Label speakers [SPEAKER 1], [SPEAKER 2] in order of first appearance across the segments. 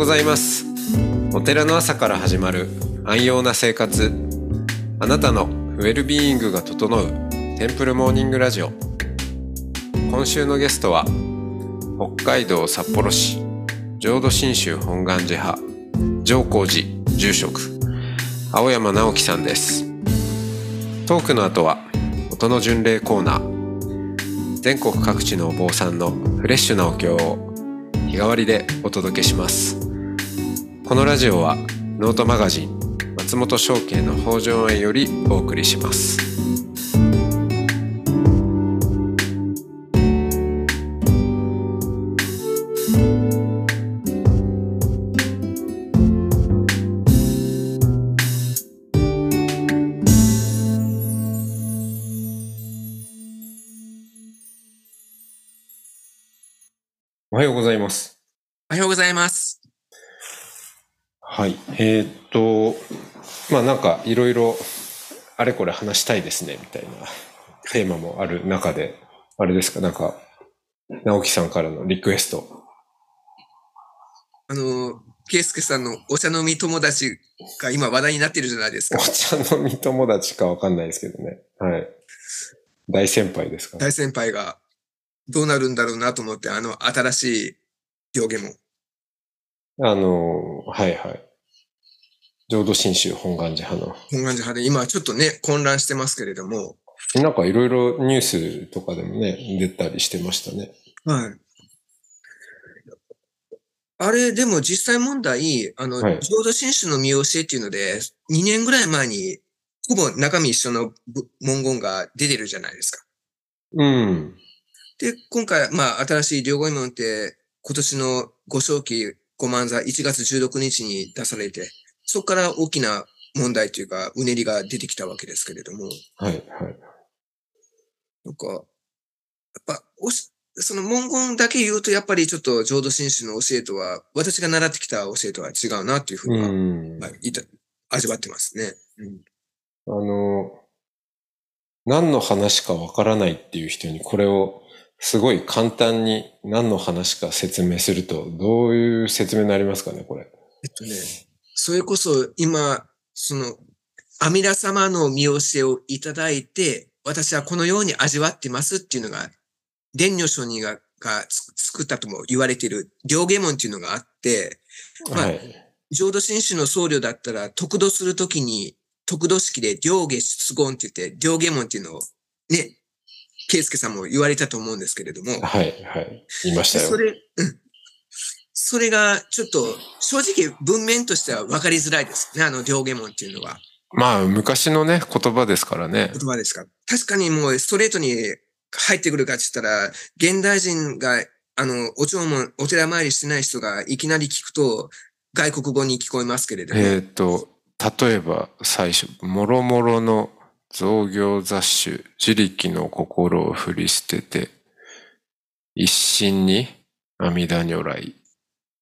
[SPEAKER 1] ございます。お寺の朝から始まる安養な生活。あなたのウェルビーイングが整うテンプルモーニングラジオ。今週のゲストは北海道札幌市浄土真宗本願寺派上皇寺住職青山直樹さんです。トークの後は音の巡礼コーナー。全国各地のお坊さんのフレッシュなお経を日替わりでお届けします。このラジオはノートマガジン松本商家の北条園よりお送りします。おはようございます
[SPEAKER 2] おはようございます。
[SPEAKER 1] はい。えーっと、まあなんかいろいろあれこれ話したいですねみたいなテーマもある中で、あれですか、なんか、直樹さんからのリクエスト。
[SPEAKER 2] あの、ケイスケさんのお茶飲み友達が今話題になってるじゃないです
[SPEAKER 1] お
[SPEAKER 2] か。
[SPEAKER 1] 茶飲み友達かわかんないですけどね。はい。大先輩ですか？
[SPEAKER 2] 大先輩がどうなるんだろうなと思って、あの、新しい行言も。
[SPEAKER 1] あの、はいはい。浄土真宗本願寺派の。
[SPEAKER 2] 本願寺派で今ちょっとね、混乱してますけれども。
[SPEAKER 1] なんかいろいろニュースとかでもね、出たりしてましたね。
[SPEAKER 2] はい。あれ、でも実際問題、あの、
[SPEAKER 1] はい
[SPEAKER 2] 浄土真宗の見教えっていうので、2年ぐらい前に、ほぼ中身一緒のぶ文言が出てるじゃないですか。
[SPEAKER 1] うん。
[SPEAKER 2] で、今回、まあ、新しい両語門って、今年の五正期五万座1月16日に出されて、そこから大きな問題というか、うねりが出てきたわけですけれども、
[SPEAKER 1] はいはい。
[SPEAKER 2] なんか、やっぱ、おしその文言だけ言うと、やっぱりちょっと浄土真宗の教えとは、私が習ってきた教えとは違うなっていうふう
[SPEAKER 1] う
[SPEAKER 2] には、
[SPEAKER 1] ん。
[SPEAKER 2] はいいた味わってますね。うん
[SPEAKER 1] あの、何の話かわからないっていう人にこれをすごい簡単に何の話か説明すると、どういう説明になりますかね、これ。
[SPEAKER 2] えっとね、それこそ今、その、阿弥陀様の見教えをいただいて、私はこのように味わってますっていうのが、蓮如上人ががつ作ったとも言われている両下門っていうのがあって、まあ
[SPEAKER 1] はい。
[SPEAKER 2] 浄土真宗の僧侶だったら、得度するときに、得度式で両下出言って言って、両下門っていうのを、ね、圭介さんも言われたと思うんですけれども、
[SPEAKER 1] はい、はい。言いましたよ。
[SPEAKER 2] でそれ、うん。それが、ちょっと、正直文面としては分かりづらいですね。あの、両下門っていうのは。
[SPEAKER 1] まあ、昔のね、言葉ですからね。
[SPEAKER 2] 言葉ですか。確かにもうストレートに入ってくるかって言ったら、現代人が、あの、お弔問、お寺参りしてない人がいきなり聞くと、外国語に聞こえますけれども、
[SPEAKER 1] えっ、と、例えば最初、もろもろの造業雑種、自力の心を振り捨てて、一心に阿弥陀如来、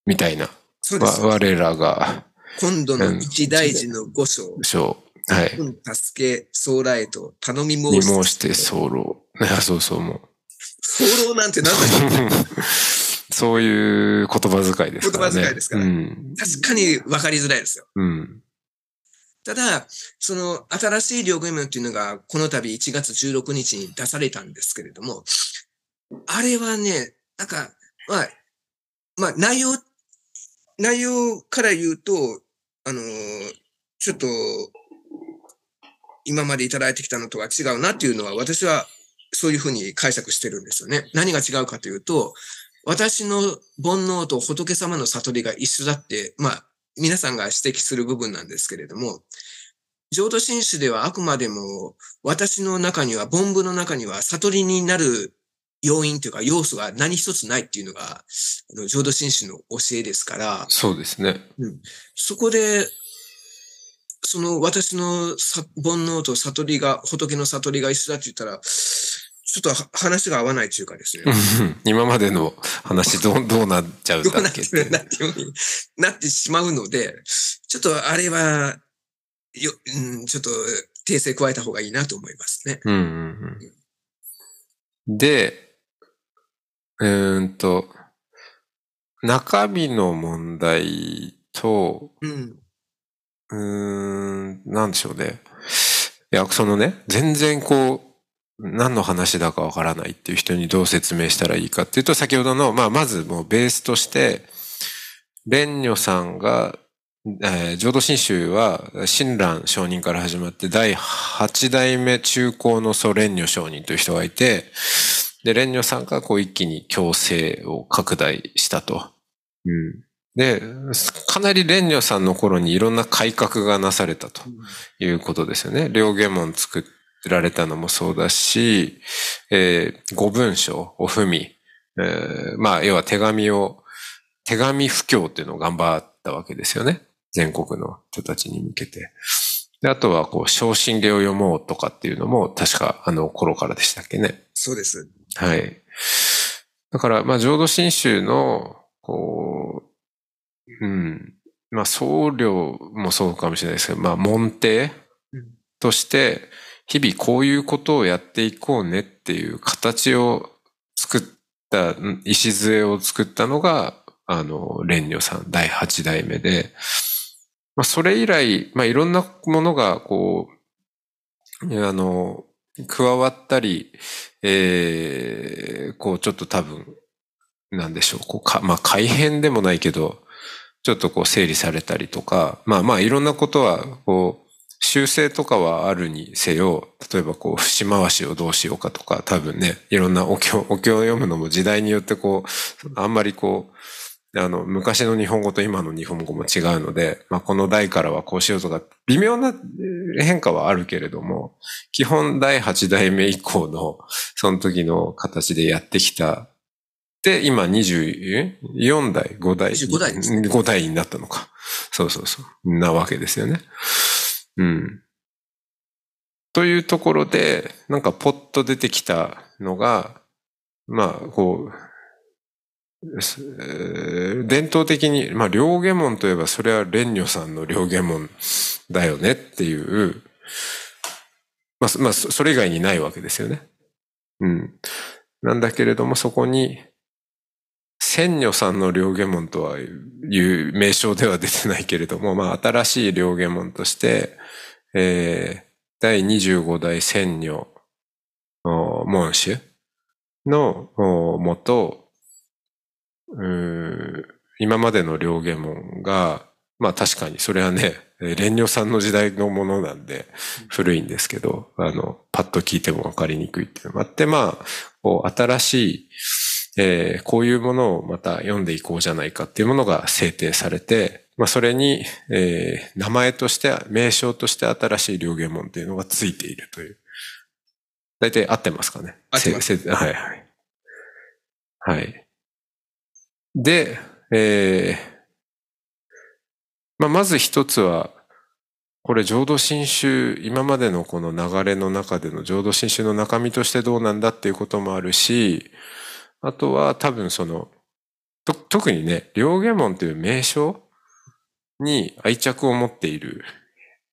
[SPEAKER 1] みたいな。わ
[SPEAKER 2] そうです。
[SPEAKER 1] 我らが、
[SPEAKER 2] 今度の一大事の五章、
[SPEAKER 1] 章、はい。
[SPEAKER 2] うん助け、総来と頼み
[SPEAKER 1] に
[SPEAKER 2] 申して。
[SPEAKER 1] 申して候。あ そうそう、もう。
[SPEAKER 2] 候なんて何だろう
[SPEAKER 1] そういう言葉遣いですからね。
[SPEAKER 2] 言葉遣いですから
[SPEAKER 1] うん。
[SPEAKER 2] 確かに分かりづらいですよ。
[SPEAKER 1] うん。
[SPEAKER 2] ただ、その新しい両軍っていうのがこの度1月16日に出されたんですけれども、あれはね、なんか、まあ、まあ内容、内容から言うと、あのーちょっと、今までいただいてきたのとは違うなっていうのは私はそういうふうに解釈してるんですよね。何が違うかというと、私の煩悩と仏様の悟りが一緒だって、まあ、皆さんが指摘する部分なんですけれども、浄土真宗ではあくまでも私の中には、凡夫の中には悟りになる要因というか要素が何一つないっていうのが、あの浄土真宗の教えですから、
[SPEAKER 1] そうですね。
[SPEAKER 2] そこで、その私のさ煩悩と悟りが、仏の悟りが一緒だって言ったら、ちょっとは話が合わないというかですね。
[SPEAKER 1] 今までの話どう、どうなっちゃうん
[SPEAKER 2] どうなって
[SPEAKER 1] だっけって
[SPEAKER 2] るんだっていうふうになってしまうので、ちょっとあれは、よ、うん、ちょっと訂正加えた方がいいなと思いますね。
[SPEAKER 1] うんうんうん。で、うーんと、中身の問題と、
[SPEAKER 2] うん。
[SPEAKER 1] うーん、なんでしょうね。いや、そのね、全然こう、何の話だかわからないっていう人にどう説明したらいいかっていうと、先ほどの、まあ、まずもうベースとして、蓮如さんが、えー浄土真宗は、親鸞上人から始まって、第8代目中高の祖蓮如上人という人がいて、で、蓮如さんがこう一気に強制を拡大したと。うん。で、かなり蓮如さんの頃にいろんな改革がなされたということですよね。両下門作られたのもそうだし、えー、五文書、お文、えーまあ、要は手紙を、手紙布教っていうのを頑張ったわけですよね。全国の人たちに向けて。で、あとは、こう、昇進芸を読もうとかっていうのも、確かあの頃からでしたっけね。
[SPEAKER 2] そうです。
[SPEAKER 1] はい。だから、まあ、浄土真宗の、こう、うん。まあ、僧侶もそうかもしれないですけど、まあ、門弟
[SPEAKER 2] うん
[SPEAKER 1] として、日々こういうことをやっていこうねっていう形を作った、ん礎を作ったのが、あの、蓮如さん、第八代目で、まあ、それ以来、まあ、いろんなものが、こう、あの、加わったり、えー、こう、ちょっと多分、なんでしょう、こうか、まあ、改変でもないけど、ちょっとこう整理されたりとか、まあまあいろんなことは、こう、修正とかはあるにせよ、例えばこう、節回しをどうしようかとか、多分ね、いろんなお経、お経を読むのも時代によってこう、あんまりこう、あの、昔の日本語と今の日本語も違うので、まあこの代からはこうしようとか、微妙なえー変化はあるけれども、基本第8代目以降の、その時の形でやってきた。で、今24代、5代。
[SPEAKER 2] 25代ですね
[SPEAKER 1] 5代になったのか。そうそうそう。なわけですよね。うん。というところで、なんかポッと出てきたのが、まあ、こう、伝統的に、まあ、両下門といえば、それは蓮如さんの両下門だよねっていう、まあ、まあ、それ以外にないわけですよね。うん。なんだけれども、そこに、千女さんの両下門とはいう名称では出てないけれども、まあ、新しい両下門として、えー第25代千女門主のもと、今までの両下門が、まあ確かにそれはね、えー蓮如さんの時代のものなんで古いんですけど、あの、パッと聞いてもわかりにくいっていうのもあって、まあ、こう新しい、えーこういうものをまた読んでいこうじゃないかっていうものが制定されて、まあそれに、えー名前として、名称として新しい両下門っていうのがついているという。大体合ってますかね？
[SPEAKER 2] 合ってます
[SPEAKER 1] はいはい。はい。で、えーまあまず一つは、これ浄土真宗、今までのこの流れの中での浄土真宗の中身としてどうなんだっていうこともあるし、あとは多分その、と特にね、両下門という名称に愛着を持っている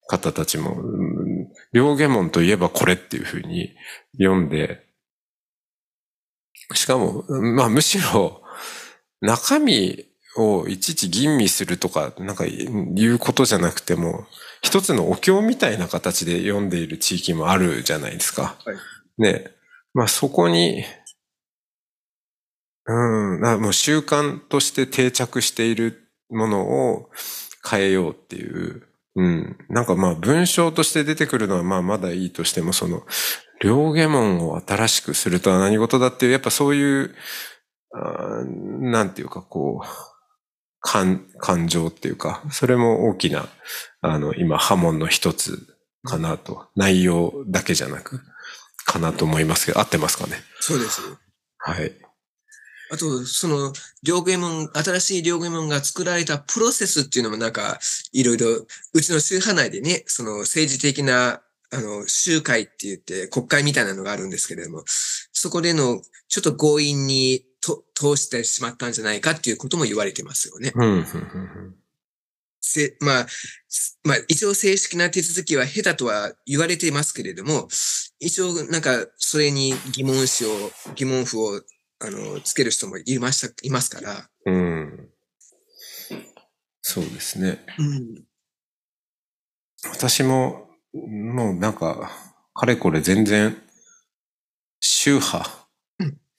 [SPEAKER 1] 方たちも、うん両下門といえばこれっていうふうに読んで、しかも、まあむしろ中身をいちいち吟味するとか、なんかいうことじゃなくても、一つのお経みたいな形で読んでいる地域もあるじゃないですか。
[SPEAKER 2] はい
[SPEAKER 1] ね。まあそこに、うん、なもう習慣として定着しているものを変えようっていう、うん。なんかまあ文章として出てくるのはまあまだいいとしても、その、両下門を新しくするとは何事だっていう、やっぱそういう、あーなんていうかこう、感、感情っていうか、それも大きな、あの、今、波紋の一つかなと。内容だけじゃなく、かなと思いますけど、合ってますかね？
[SPEAKER 2] そうです。
[SPEAKER 1] はい。
[SPEAKER 2] あと、その、両下門、新しい両下門が作られたプロセスっていうのもなんか、いろいろ、うちの宗派内でね、その政治的な、あの、集会って言って国会みたいなのがあるんですけれども、そこでの、ちょっと強引にと通してしまったんじゃないかっていうことも言われてますよね。
[SPEAKER 1] うん、うん、うん
[SPEAKER 2] せ、まあ、すまあ、一応正式な手続きは下手とは言われていますけれども、一応なんか、それに疑問詞を、疑問符を、あの、つける人もいました、いますから、
[SPEAKER 1] うん。そうですね。
[SPEAKER 2] うん。
[SPEAKER 1] 私も、もうなんか、かれこれ全然、宗派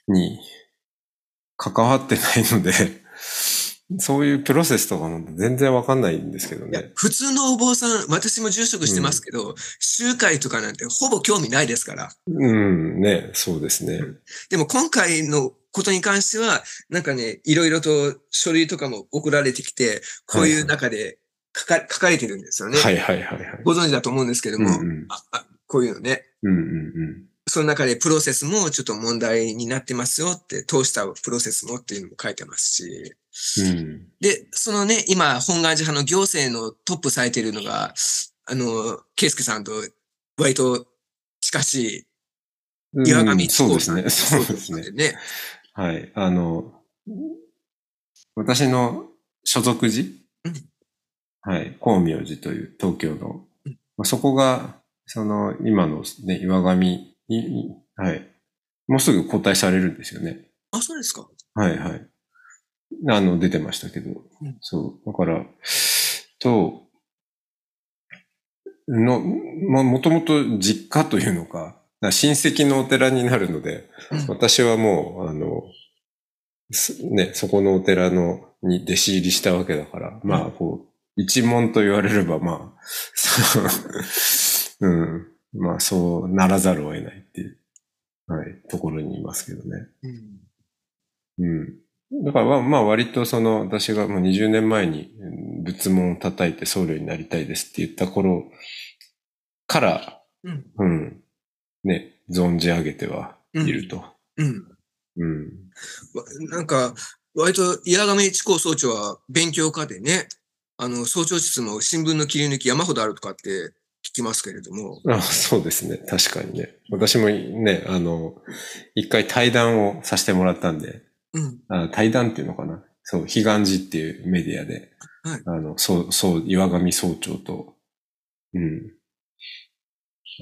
[SPEAKER 1] に関わってないので、そういうプロセスとかも全然わかんないんですけどね。
[SPEAKER 2] 普通のお坊さん、私も住職してますけど、集会とかなんてほぼ興味ないですから。
[SPEAKER 1] うん、ね、そうですね。
[SPEAKER 2] でも今回のことに関しては、なんかね、いろいろと書類とかも送られてきて、こういう中で書か書かれてるんですよね。
[SPEAKER 1] はいはいはいはい。
[SPEAKER 2] ご存知だと思うんですけど
[SPEAKER 1] うん
[SPEAKER 2] も、
[SPEAKER 1] うん
[SPEAKER 2] ああこういうのね。
[SPEAKER 1] うんうん
[SPEAKER 2] その中でプロセスもちょっと問題になってますよって、通したプロセスもっていうのも書いてますし。
[SPEAKER 1] うん。うん。
[SPEAKER 2] で、そのね、今、本願寺派の行政のトップされているのが、あの、圭介さんと割と近しい岩上
[SPEAKER 1] うんそうですね。そうですね。
[SPEAKER 2] ね。
[SPEAKER 1] はい。あの、私の所属寺、
[SPEAKER 2] うん
[SPEAKER 1] はい。光明寺という東京の、
[SPEAKER 2] うん
[SPEAKER 1] まあ、そこが、その、今のね、岩上に、はい。もうすぐ交代されるんですよね。
[SPEAKER 2] あ、そうですか。
[SPEAKER 1] はいはい。あの、出てましたけど。
[SPEAKER 2] うん
[SPEAKER 1] そう。だから、と、の、まあ、もともと実家というのか、だから親戚のお寺になるので、
[SPEAKER 2] うん
[SPEAKER 1] 私はもう、あの、すね、そこのお寺の、に弟子入りしたわけだから、まあ、こう、一門と言われれば、まあ、そう、うん、まあ、そうならざるを得ないはい、ところにいますけどね。
[SPEAKER 2] うん。
[SPEAKER 1] うん。だからまあ、まあ割とその、私がもう20年前にうん仏門を叩いて僧侶になりたいですって言った頃から、
[SPEAKER 2] うん。
[SPEAKER 1] うん、ね、存じ上げてはいると。
[SPEAKER 2] うん。
[SPEAKER 1] うん。
[SPEAKER 2] わなんか、割と、岩上一高総長は勉強家でね、あの、総長室も新聞の切り抜き山ほどあるとかって聞きますけれども、
[SPEAKER 1] あそうですね。確かにね。私もね、あの、一回対談をさせてもらったんで、
[SPEAKER 2] うん。
[SPEAKER 1] あ対談っていうのかな。そう、彼岸寺っていうメディアで、
[SPEAKER 2] はい
[SPEAKER 1] あの、そう、そう、岩上総長と、うん。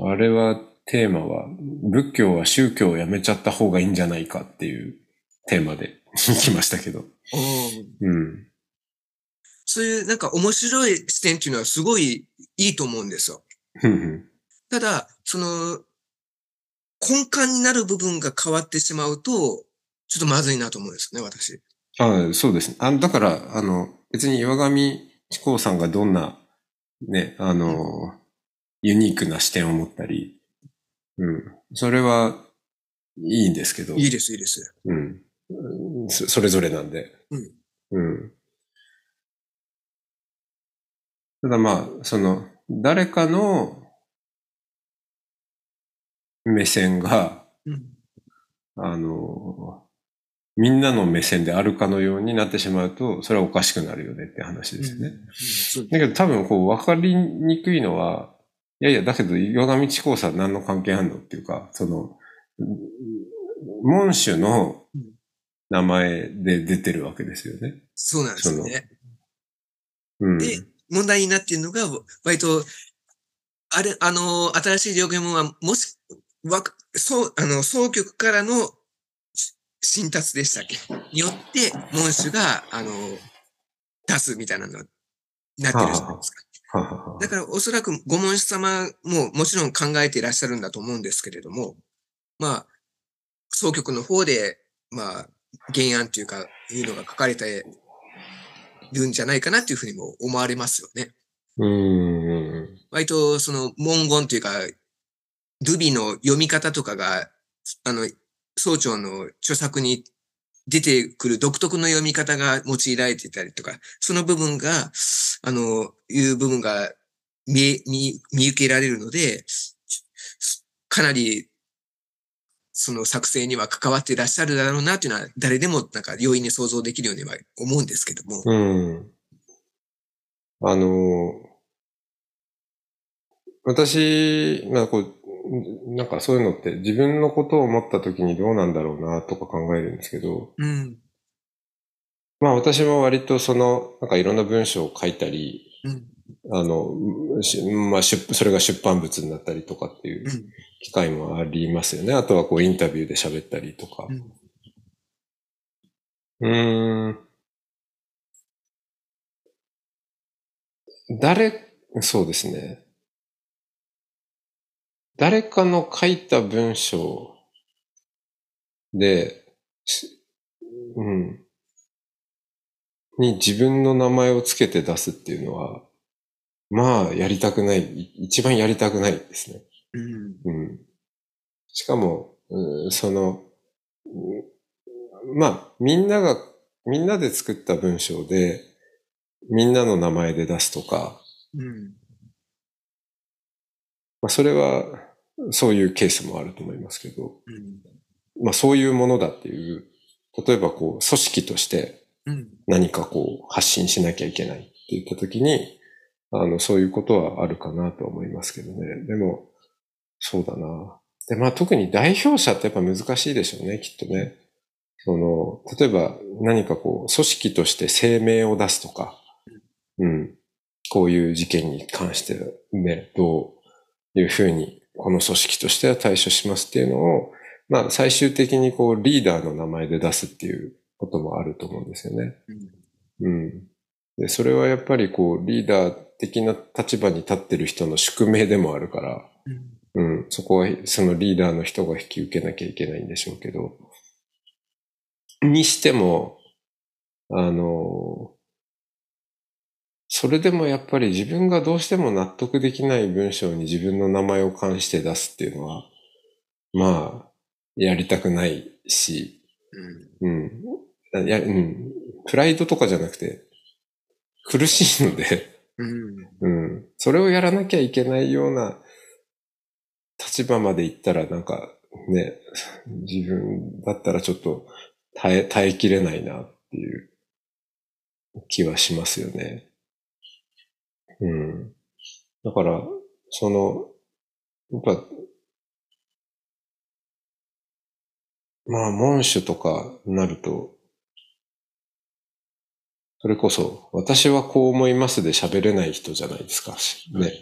[SPEAKER 1] あれは、テーマは、仏教は宗教をやめちゃった方がいいんじゃないかっていうテーマで 行きましたけど。うん。
[SPEAKER 2] そういうなんか面白い視点っていうのはすごいいいと思うんですよ。ただ、その、根幹になる部分が変わってしまうと、ちょっとまずいなと思うんですよね、私。
[SPEAKER 1] あそうですね。あだから、あの、別に岩上志功さんがどんな、ね、あの、ユニークな視点を持ったり、うん。それはいいんですけど。
[SPEAKER 2] いいです、いいです。
[SPEAKER 1] うん。そそれぞれなんで。
[SPEAKER 2] うん。
[SPEAKER 1] うん。ただまあ、その、誰かの目線が、
[SPEAKER 2] うん。
[SPEAKER 1] あの、みんなの目線であるかのようになってしまうと、それはおかしくなるよねって話ですよね。だけど多分こう分かりにくいのは、いやいや、だけど岩上智光さん何の関係あんのっていうか、その、うん門主の名前で出てるわけですよね。
[SPEAKER 2] そうなんですよね。
[SPEAKER 1] うん。
[SPEAKER 2] で問題になっているのが、割と、あれ、あの、新しい条件は、もし、わか、そう、あの、総局からのし新達でしたっけ？によって、門主が、あの、出すみたいなのになってるじゃないですか。だから、おそらくご門主様ももちろん考えていらっしゃるんだと思うんですけれども、まあ、総局の方で、まあ、原案というか、いうのが書かれてるんじゃないかなというふうにも思われますよね。
[SPEAKER 1] うーん。
[SPEAKER 2] 割とその文言というか、ルビの読み方とかが、あの、総長の著作に出てくる独特の読み方が用いられていたりとか、その部分が、あの、いう部分が見え、見、見受けられるので、かなり、その作成には関わっていらっしゃるだろうなっていうのは、誰でもなんか容易に想像できるようには思うんですけども。
[SPEAKER 1] うん。あの、私、まあこう、なんかそういうのって自分のことを思った時にどうなんだろうなとか考えるんですけど、
[SPEAKER 2] うん。
[SPEAKER 1] まあ私も割とその、なんかいろんな文章を書いたり、
[SPEAKER 2] うん。
[SPEAKER 1] あの、しまあ出、それが出版物になったりとかっていう
[SPEAKER 2] うん。
[SPEAKER 1] 機会もありますよね。あとはこうインタビューで喋ったりとか。
[SPEAKER 2] うん。
[SPEAKER 1] うーん。誰、そうですね。誰かの書いた文章で、うん。に自分の名前をつけて出すっていうのは、まあ、やりたくない。一番やりたくないですね。
[SPEAKER 2] うん。
[SPEAKER 1] うん。しかも、うんその、うんまあ、みんなが、みんなで作った文章で、みんなの名前で出すとか、
[SPEAKER 2] うん。
[SPEAKER 1] まあ、それは、そういうケースもあると思いますけど、
[SPEAKER 2] うん。
[SPEAKER 1] まあ、そういうものだっていう、例えばこう、組織として
[SPEAKER 2] うん。
[SPEAKER 1] 何かこう、発信しなきゃいけないって言ったときに、あの、そういうことはあるかなとは思いますけどね。でも、そうだな。で、まあ特に代表者ってやっぱ難しいでしょうね、きっとね。その、例えば何かこう、組織として声明を出すとか、うん。こういう事件に関してね、どういうふうに、この組織としては対処しますっていうのを、まあ最終的にこう、リーダーの名前で出すっていうこともあると思うんですよね。うん。で、それはやっぱりこう、リーダー的な立場に立ってる人の宿命でもあるから、
[SPEAKER 2] うん。
[SPEAKER 1] うん、そこはそのリーダーの人が引き受けなきゃいけないんでしょうけど、にしても、あの、それでもやっぱり自分がどうしても納得できない文章に自分の名前を冠して出すっていうのは、まあ、やりたくないし、
[SPEAKER 2] うん。
[SPEAKER 1] うん。いや、うん。プライドとかじゃなくて、苦しいので、
[SPEAKER 2] うん。
[SPEAKER 1] うん。それをやらなきゃいけないような立場まで行ったら、なんかね、自分だったらちょっと耐え、耐えきれないなっていう気はしますよね。うん。だから、その、やっぱ、まあ、文書とかになると、それこそ、私はこう思いますで喋れない人じゃないですか。ね。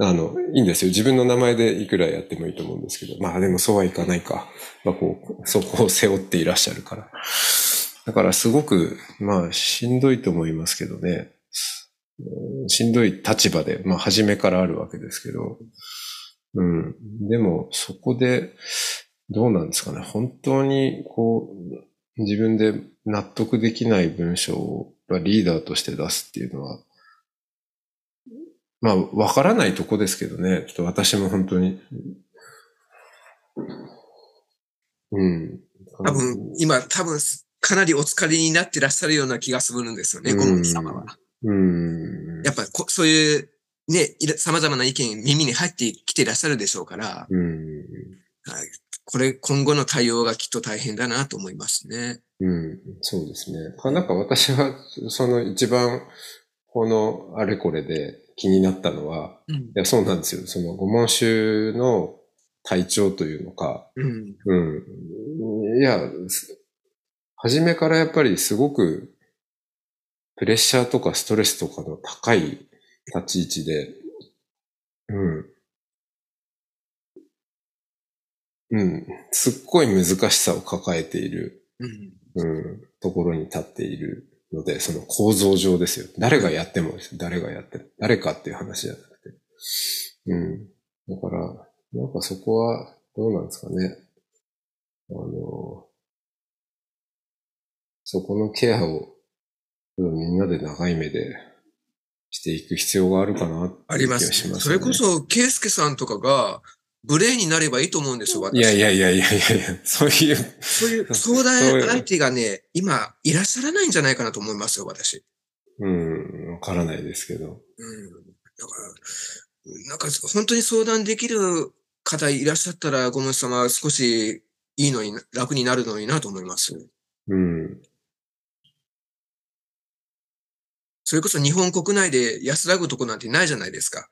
[SPEAKER 1] あの、いいんですよ。自分の名前でいくらやってもいいと思うんですけど。まあでもそうはいかないか。まあこう、そこを背負っていらっしゃるから。だからすごく、まあしんどいと思いますけどね。しんどい立場で、まあ初めからあるわけですけど。うん。でもそこで、どうなんですかね。本当にこう、自分で納得できない文章をリーダーとして出すっていうのは、まあ、わからないとこですけどね。ちょっと私も本当に。うん。
[SPEAKER 2] 多分、今、多分、かなりお疲れになってらっしゃるような気がするんですよね、
[SPEAKER 1] うん
[SPEAKER 2] ご本人様は。
[SPEAKER 1] うん。
[SPEAKER 2] やっぱこ、そういう、ね、様々な意見、耳に入ってきていらっしゃるでしょうから、
[SPEAKER 1] うん。
[SPEAKER 2] はいこれ、今後の対応がきっと大変だなと思いますね。
[SPEAKER 1] うん。そうですね。なんか私は、その一番、このあれこれで気になったのは、
[SPEAKER 2] うん
[SPEAKER 1] い。や、そうなんですよ。その、ご問集の体調というのか、
[SPEAKER 2] うん。
[SPEAKER 1] うん。いや、す初めからやっぱりすごく、プレッシャーとかストレスとかの高い立ち位置で、うん。うん。すっごい難しさを抱えている、
[SPEAKER 2] うん。
[SPEAKER 1] うん、ところに立っているので、その構造上ですよ。誰がやってもです誰がやっても。誰かっていう話じゃなくて。うん。だから、なんかそこは、どうなんですかね。あの、そこのケアを、みんなで長い目でしていく必要があるかなって
[SPEAKER 2] あります、それこそ、ケイスケさんとかが、無礼になればいいと思うんですよ、私。
[SPEAKER 1] いやいやいやいやいやいや、そういう、
[SPEAKER 2] そういう相談相手がね、今、いらっしゃらないんじゃないかなと思いますよ、私。
[SPEAKER 1] うん、わからないですけど。
[SPEAKER 2] うん。だから、なんか、本当に相談できる方いらっしゃったら、ご門様、少しいいのにな、楽になるのになと思います。
[SPEAKER 1] うん。
[SPEAKER 2] それこそ日本国内で安らぐとこなんてないじゃないですか。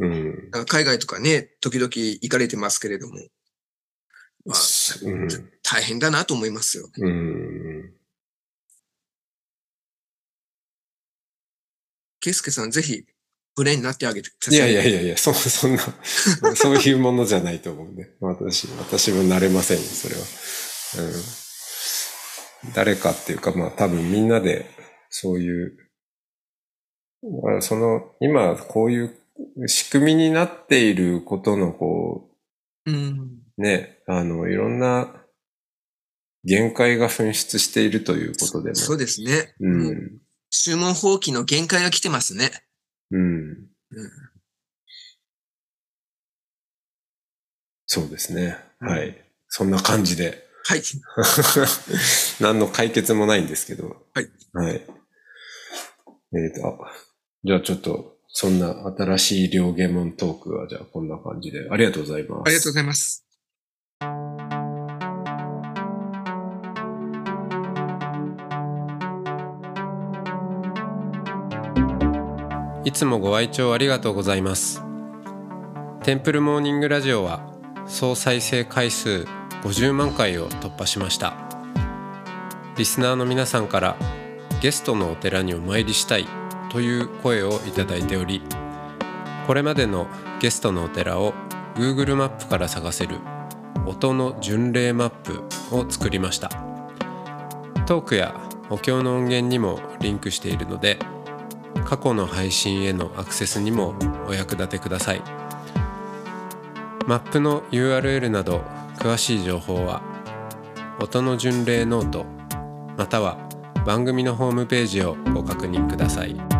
[SPEAKER 1] うん。
[SPEAKER 2] 海外とかね、時々行かれてますけれども。まあ、
[SPEAKER 1] うん。
[SPEAKER 2] 大変だなと思いますよ。
[SPEAKER 1] うん。
[SPEAKER 2] ケイスケさん、ぜひ、無礼になってあげてください。
[SPEAKER 1] いやいやいやいや、そ、そんな、そういうものじゃないと思うんで。私、私も慣れませんよ、それは。うん。誰かっていうか、まあ多分みんなで、そういうだからその、今こういう仕組みになっていることのこ
[SPEAKER 2] うん。
[SPEAKER 1] う、ね、あの、いろんな限界が噴出しているということでも。
[SPEAKER 2] そうですね。
[SPEAKER 1] う
[SPEAKER 2] ん注文放棄の限界が来てますね。
[SPEAKER 1] うん。
[SPEAKER 2] うん
[SPEAKER 1] そうですね。
[SPEAKER 2] うん
[SPEAKER 1] はい。そんな感じで。
[SPEAKER 2] はい。
[SPEAKER 1] 何の解決もないんですけど。
[SPEAKER 2] はい。
[SPEAKER 1] はい。えっ、と、あじゃあちょっと、そんな新しい両ゲモントークは、じゃあこんな感じで。ありがとうございます。
[SPEAKER 2] ありがとうございます。
[SPEAKER 1] いつもご愛聴ありがとうございます。テンプルモーニングラジオは総再生回数50万回を突破しました。リスナーの皆さんからゲストのお寺にお参りしたいという声をいただいており、これまでのゲストのお寺を Google マップから探せる音の巡礼マップを作りました。トークやお経の音源にもリンクしているので、過去の配信へのアクセスにもお役立てくださいマップの URL など詳しい情報は音の巡礼ノートまたは番組のホームページをご確認ください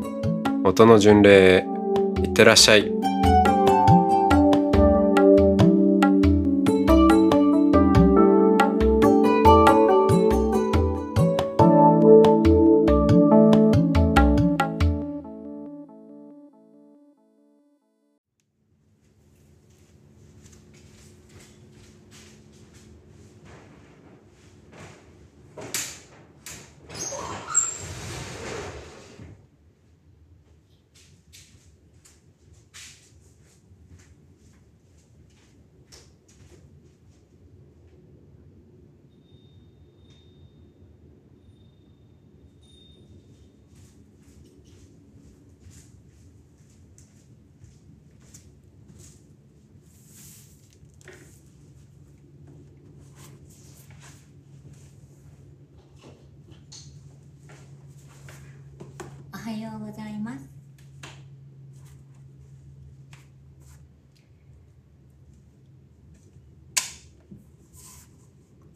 [SPEAKER 1] 音の巡礼へいってらっしゃい。
[SPEAKER 3] はようございます。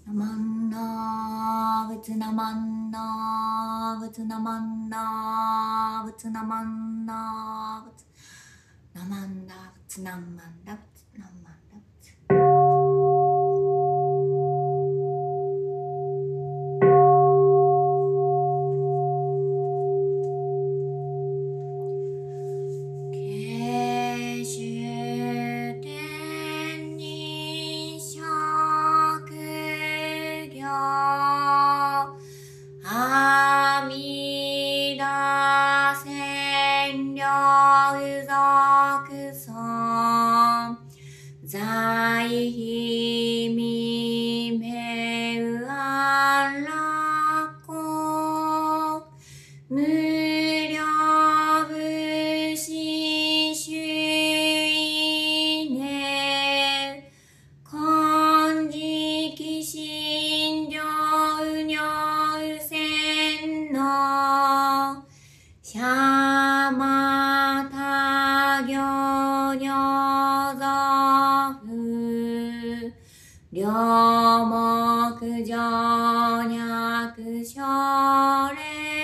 [SPEAKER 3] ナマンナーブツナマンナーブツナマンナーブツナマンナーブツナマンナブツナマンナブ小蓮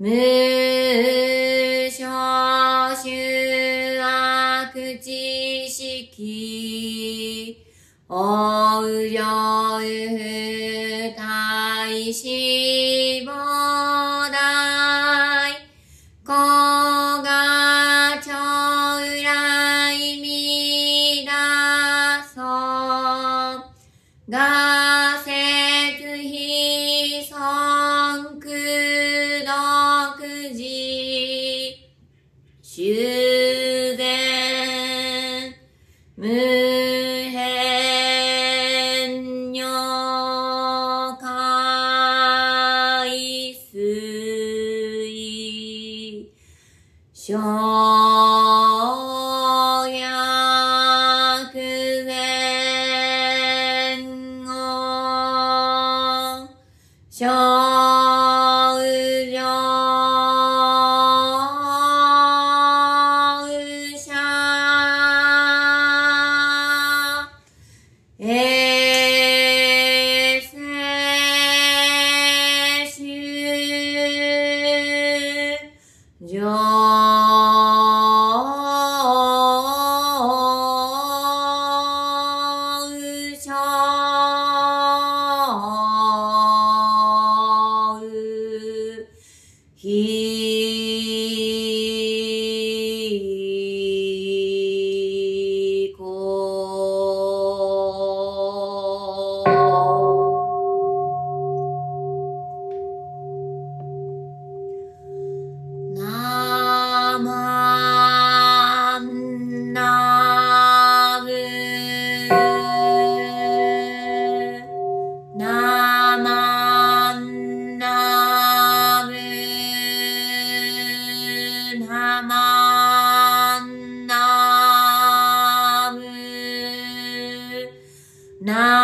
[SPEAKER 3] ねえ。Now